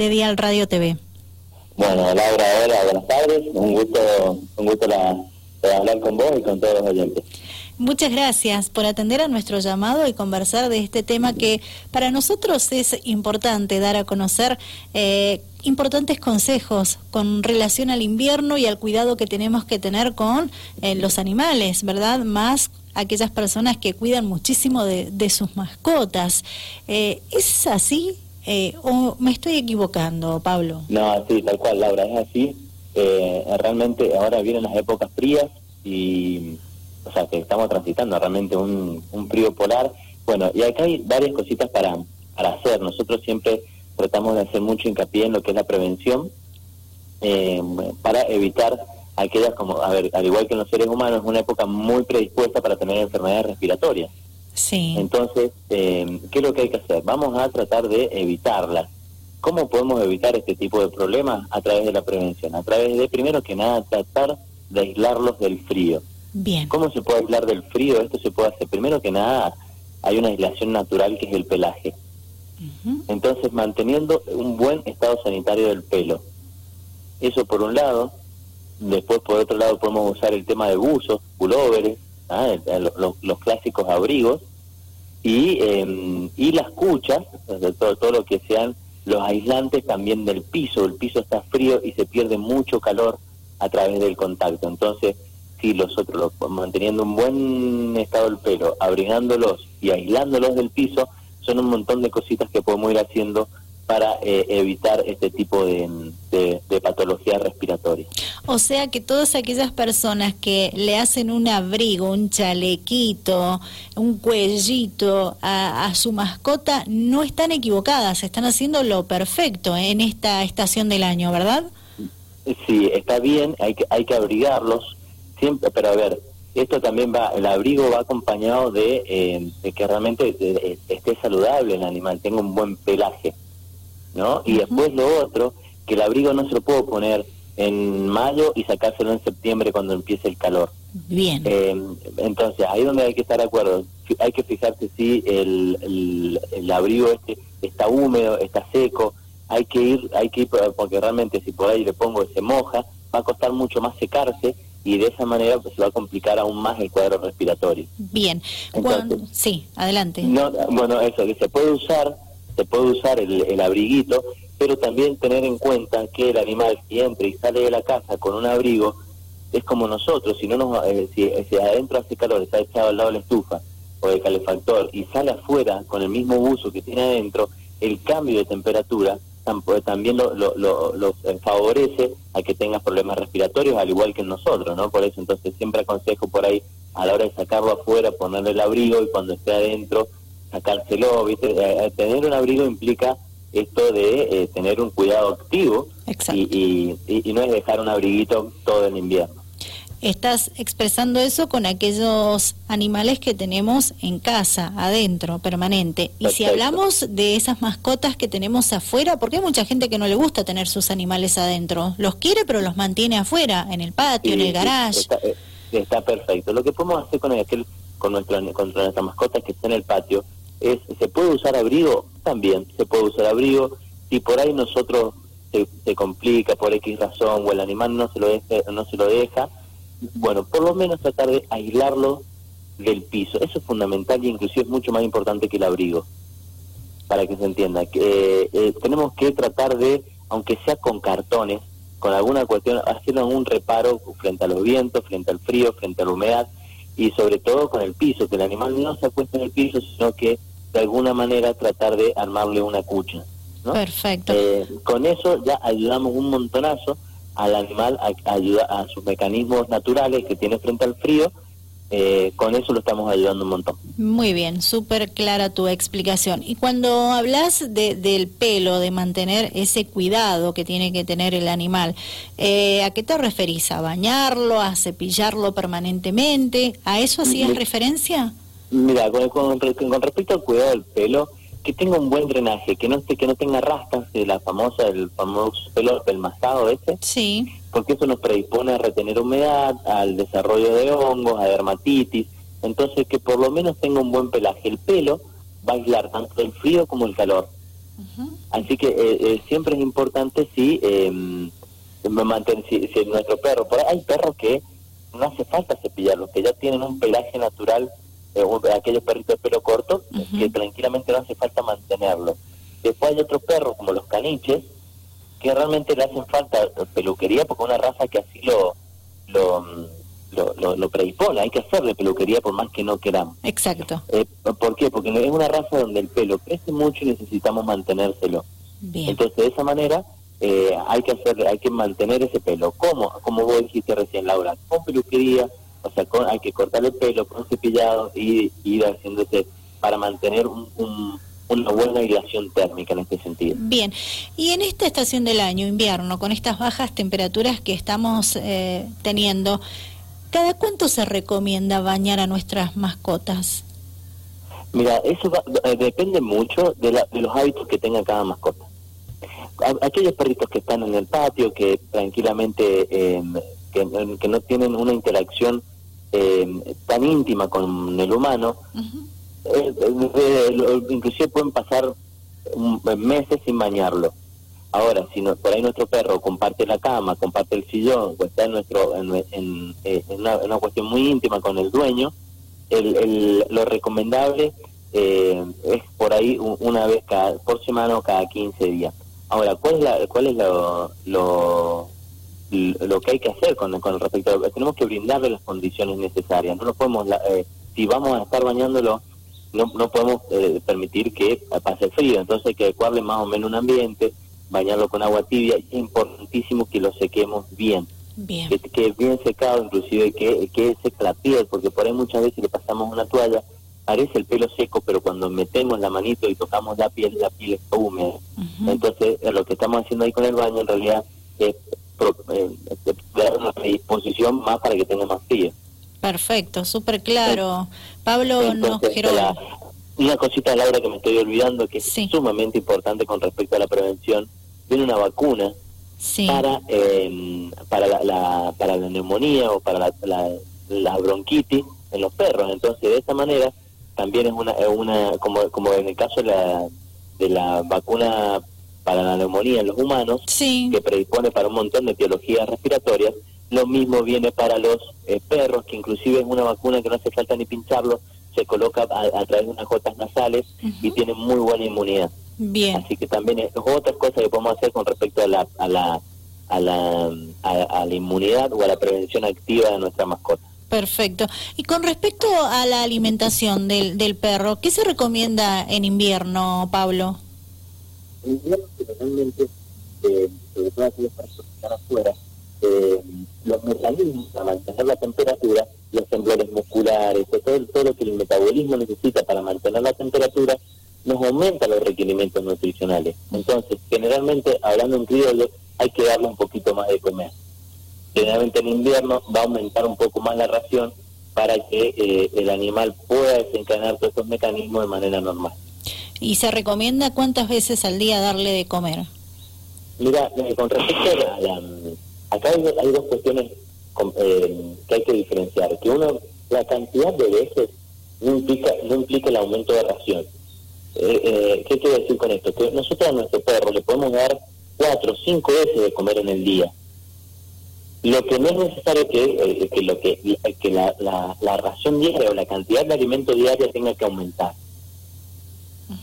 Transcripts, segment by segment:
de Dial Radio TV. Bueno, Laura, hola, buenas tardes. Un gusto, un gusto hablar con vos y con todos los oyentes. Muchas gracias por atender a nuestro llamado y conversar de este tema que para nosotros es importante dar a conocer eh, importantes consejos con relación al invierno y al cuidado que tenemos que tener con eh, los animales, ¿verdad? Más aquellas personas que cuidan muchísimo de, sus mascotas. Eh, ¿Es así? Eh, ¿O me estoy equivocando, Pablo? No, sí, tal cual, Laura, es así. Eh, realmente ahora vienen las épocas frías y, o sea, que estamos transitando realmente un, frío polar. Bueno, y acá hay varias cositas para, para hacer. Nosotros siempre tratamos de hacer mucho hincapié en lo que es la prevención eh, para evitar aquellas como, a ver, al igual que en los seres humanos, una época muy predispuesta para tener enfermedades respiratorias. Sí. Entonces, eh, ¿qué es lo que hay que hacer? Vamos a tratar de evitarlas. ¿Cómo podemos evitar este tipo de problemas? A través de la prevención, a través de, primero que nada, tratar de aislarlos del frío. Bien. ¿Cómo se puede aislar del frío? Esto se puede hacer. Primero que nada, hay una aislación natural que es el pelaje. Entonces, manteniendo un buen estado sanitario del pelo. Eso por un lado. Después, por otro lado, podemos usar el tema de buzos, pulóveres, ¿ah? los, clásicos abrigos, y, eh, y las cuchas, todo, todo lo que sean los aislantes también del piso. El piso está frío y se pierde mucho calor a través del contacto. Entonces, si los otros, manteniendo un buen estado del pelo, abrigándolos y aislándolos del piso, son un montón de cositas que podemos ir haciendo para eh, evitar este tipo de, de, patologías respiratorias. O sea que todas aquellas personas que le hacen un abrigo, un chalequito, un cuellito a, su mascota no están equivocadas, están haciendo lo perfecto en esta estación del año, ¿verdad? Sí, está bien, hay que, hay que abrigarlos, siempre, pero a ver, esto también va, el abrigo va acompañado de, eh, que realmente eh, esté saludable el animal, tenga un buen pelaje. ¿No? Y después lo otro, que el abrigo no se lo puedo poner en mayo y sacárselo en septiembre cuando empiece el calor. Bien. Eh, entonces, ahí donde hay que estar de acuerdo. Hay que fijarse si el, el, abrigo este está húmedo, está seco. Hay que ir, hay que ir, porque realmente si por ahí le pongo se moja, va a costar mucho más secarse y de esa manera pues, se va a complicar aún más el cuadro respiratorio. Bien. sí, adelante. No, bueno, eso, que se puede usar se puede usar el, abriguito, pero también tener en cuenta que el animal si entra y sale de la casa con un abrigo es como nosotros, si no nos, eh, si, adentro hace calor, está echado al lado de la estufa o del calefactor y sale afuera con el mismo uso que tiene adentro, el cambio de temperatura también lo, lo, eh, favorece a que tengas problemas respiratorios, al igual que nosotros, ¿no? Por eso entonces siempre aconsejo por ahí a la hora de sacarlo afuera, ponerle el abrigo y cuando esté adentro sacárselo, ¿viste? Eh, eh, tener un abrigo implica esto de eh, tener un cuidado activo y, y, no es dejar un abriguito todo el invierno. Estás expresando eso con aquellos animales que tenemos en casa, adentro, permanente. Y si hablamos de esas mascotas que tenemos afuera, porque hay mucha gente que no le gusta tener sus animales adentro. Los quiere, pero los mantiene afuera, en el patio, en el garage. Está, perfecto. Lo que podemos hacer con aquel con nuestra, con nuestra mascota que está en el patio es, ¿se puede usar abrigo? También se puede usar abrigo. Si por ahí nosotros se, complica por X razón o el animal no se lo deja, no se lo deja, bueno, por lo menos tratar de aislarlo del piso. Eso es fundamental y inclusive es mucho más importante que el abrigo, para que se entienda. que eh, Tenemos que tratar de, aunque sea con cartones, con alguna cuestión, hacer un reparo frente a los vientos, frente al frío, frente a la humedad y sobre todo con el piso, que el animal no se acueste en el piso, sino que de alguna manera tratar de armarle una cucha. ¿no? Perfecto. Eh, con eso ya ayudamos un montonazo al animal a, ayudar a sus mecanismos naturales que tiene frente al frío. Eh, con eso lo estamos ayudando un montón. Muy bien, súper clara tu explicación. Y cuando hablas de, del pelo, de mantener ese cuidado que tiene que tener el animal, eh, ¿a qué te referís? ¿A bañarlo, a cepillarlo permanentemente? ¿A eso hacías referencia? Mira, con, con, respecto al cuidado del pelo, que tenga un buen drenaje, que no esté, que no tenga rastas de la famosa, el famoso pelo pelmazado ese. Sí. Porque eso nos predispone a retener humedad, al desarrollo de hongos, a dermatitis. Entonces, que por lo menos tenga un buen pelaje. El pelo va a aislar tanto el frío como el calor. Así que eh, eh, siempre es importante si, eh, mantener, si, si, nuestro perro, por hay perros que no hace falta cepillarlos, que ya tienen un pelaje natural, eh, aquellos perritos de pelo corto, que tranquilamente no hace falta mantenerlos. Después hay otros perros, como los caniches, que realmente le hacen falta peluquería porque una raza que así lo, lo, lo, lo, predispone, hay que hacerle peluquería por más que no queramos. Exacto. Eh, ¿Por qué? Porque es una raza donde el pelo crece mucho y necesitamos mantenérselo. Bien. Entonces, de esa manera, eh, hay que hacer, hay que mantener ese pelo. ¿Cómo? Como vos dijiste recién, Laura, con peluquería, o sea, con, hay que cortar el pelo con cepillado y ir haciéndose para mantener un, un, una buena aislación térmica en este sentido. Bien, y en esta estación del año, invierno, con estas bajas temperaturas que estamos eh, teniendo, ¿cada cuánto se recomienda bañar a nuestras mascotas? Mira, eso va, eh, depende mucho de, la, de los hábitos que tenga cada mascota aquellos perritos que están en el patio, que tranquilamente, eh, que, que, no tienen una interacción eh, tan íntima con el humano, eh, eh inclusive pueden pasar meses sin bañarlo. Ahora, si no, por ahí nuestro perro comparte la cama, comparte el sillón, o está en, nuestro, en, en, en una, una, cuestión muy íntima con el dueño, el, el, lo recomendable es por ahí una vez cada, por semana o cada 15 días. Ahora, ¿cuál es, la, cuál es lo, lo, lo que hay que hacer con, con respecto a... Tenemos que brindarle las condiciones necesarias. No lo podemos... Eh, si vamos a estar bañándolo, no, no podemos eh, permitir que pase frío. Entonces hay que adecuarle más o menos un ambiente, bañarlo con agua tibia. Es importantísimo que lo sequemos bien. Bien. Que, que bien secado, inclusive que, que seque la piel, porque por ahí muchas veces le pasamos una toalla parece el pelo seco, pero cuando metemos la manito y tocamos la piel, la piel está húmeda. Entonces, eh, lo que estamos haciendo ahí con el baño en realidad es dar una predisposición más para que tenga más frío. Perfecto, súper claro. Pablo no Una cosita, Laura, que me estoy olvidando, que es sumamente importante con respecto a la prevención, tiene una vacuna para eh, para la, para la neumonía o para la, la, la bronquitis en los perros. Entonces, de esa manera, también es una, una como, como en el caso de la, de la vacuna para la neumonía en los humanos, que predispone para un montón de etiologías respiratorias, lo mismo viene para los eh, perros, que inclusive es una vacuna que no hace falta ni pincharlo, se coloca a, través de unas gotas nasales y tiene muy buena inmunidad. Bien. Así que también es otras cosas que podemos hacer con respecto a la, a la, a la, a la inmunidad o a la prevención activa de nuestra mascota. Perfecto. Y con respecto a la alimentación del, del perro, ¿qué se recomienda en invierno, Pablo? En invierno, generalmente, eh, sobre todo aquellas personas que están afuera, eh, los mecanismos para mantener la temperatura, los temblores musculares, todo, todo lo que el metabolismo necesita para mantener la temperatura, nos aumenta los requerimientos nutricionales. Entonces, generalmente, hablando en criollo, hay que darle un poquito más de comer generalmente en invierno va a aumentar un poco más la ración para que eh, el animal pueda desencadenar todos estos mecanismos de manera normal. ¿Y se recomienda cuántas veces al día darle de comer? Mira, eh, con respecto a la... Acá hay, dos cuestiones eh, que hay que diferenciar. Que uno, la cantidad de veces no implica, no implica el aumento de ración. ¿Qué quiero decir con esto? Que nosotros a nuestro perro le podemos dar cuatro o cinco veces de comer en el día lo que no es necesario que, eh, que lo que, que la, la, la, ración diaria o la cantidad de alimento diaria tenga que aumentar.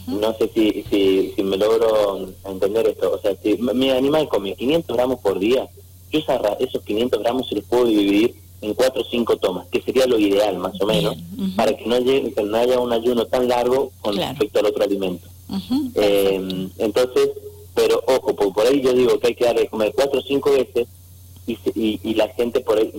No sé si, si, si me logro entender esto. O sea, si mi animal come 500 gramos por día, yo esos 500 gramos se los puedo dividir en 4 o 5 tomas, que sería lo ideal más o menos, para que no, llegue, que no haya un ayuno tan largo con respecto al otro alimento. eh, entonces, pero ojo, por, por ahí yo digo que hay que darle de comer 4 o 5 veces y, y, la gente por ahí,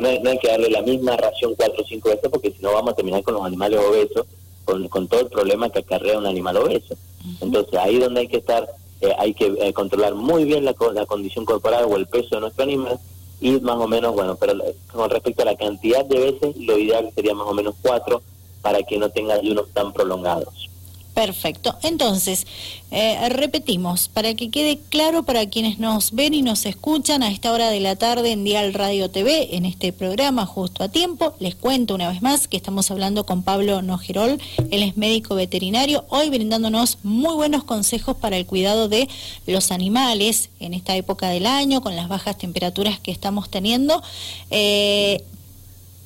no, hay, que darle la misma ración cuatro o cinco veces porque si no vamos a terminar con los animales obesos, con, con todo el problema que acarrea un animal obeso. Entonces ahí donde hay que estar, eh, hay que eh, controlar muy bien la, la condición corporal o el peso de nuestro animal y más o menos, bueno, pero con respecto a la cantidad de veces, lo ideal sería más o menos cuatro para que no tenga ayunos tan prolongados. Perfecto. Entonces, eh, repetimos, para que quede claro para quienes nos ven y nos escuchan a esta hora de la tarde en Dial Radio TV, en este programa justo a tiempo, les cuento una vez más que estamos hablando con Pablo Nojerol, él es médico veterinario, hoy brindándonos muy buenos consejos para el cuidado de los animales en esta época del año, con las bajas temperaturas que estamos teniendo. Eh,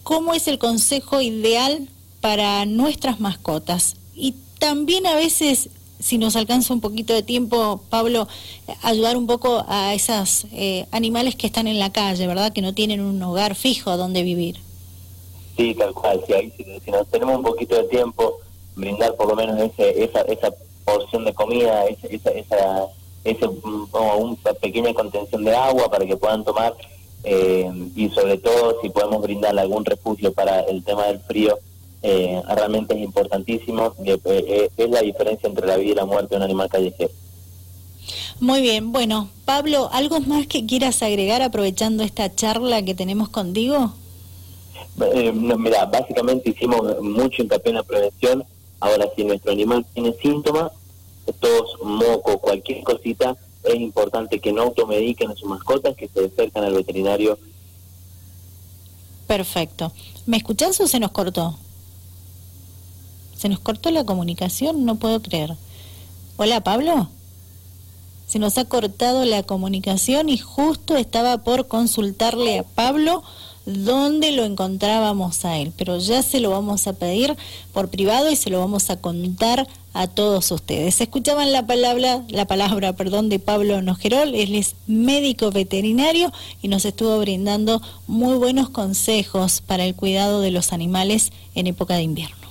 ¿Cómo es el consejo ideal para nuestras mascotas? Y también a veces, si nos alcanza un poquito de tiempo, Pablo, ayudar un poco a esos eh, animales que están en la calle, ¿verdad? Que no tienen un hogar fijo donde vivir. Sí, tal cual. Si, si, nos tenemos un poquito de tiempo, brindar por lo menos ese, esa, esa porción de comida, esa, esa, esa una pequeña contención de agua para que puedan tomar eh, y sobre todo si podemos brindar algún refugio para el tema del frío, eh, realmente es importantísimo, eh, eh, es la diferencia entre la vida y la muerte de un animal callejero. Muy bien, bueno, Pablo, ¿algo más que quieras agregar aprovechando esta charla que tenemos contigo? mira, básicamente hicimos mucho hincapié en la prevención. Ahora, si nuestro animal tiene síntomas, tos, moco, cualquier cosita, es importante que no automediquen a sus mascotas, que se acercan al veterinario. Perfecto. ¿Me escuchás o se nos cortó? Se nos cortó la comunicación, no puedo creer. Hola, Pablo. Se nos ha cortado la comunicación y justo estaba por consultarle a Pablo dónde lo encontrábamos a él, pero ya se lo vamos a pedir por privado y se lo vamos a contar a todos ustedes. Escuchaban la palabra, la palabra, perdón, de Pablo Nojerol, él es médico veterinario y nos estuvo brindando muy buenos consejos para el cuidado de los animales en época de invierno.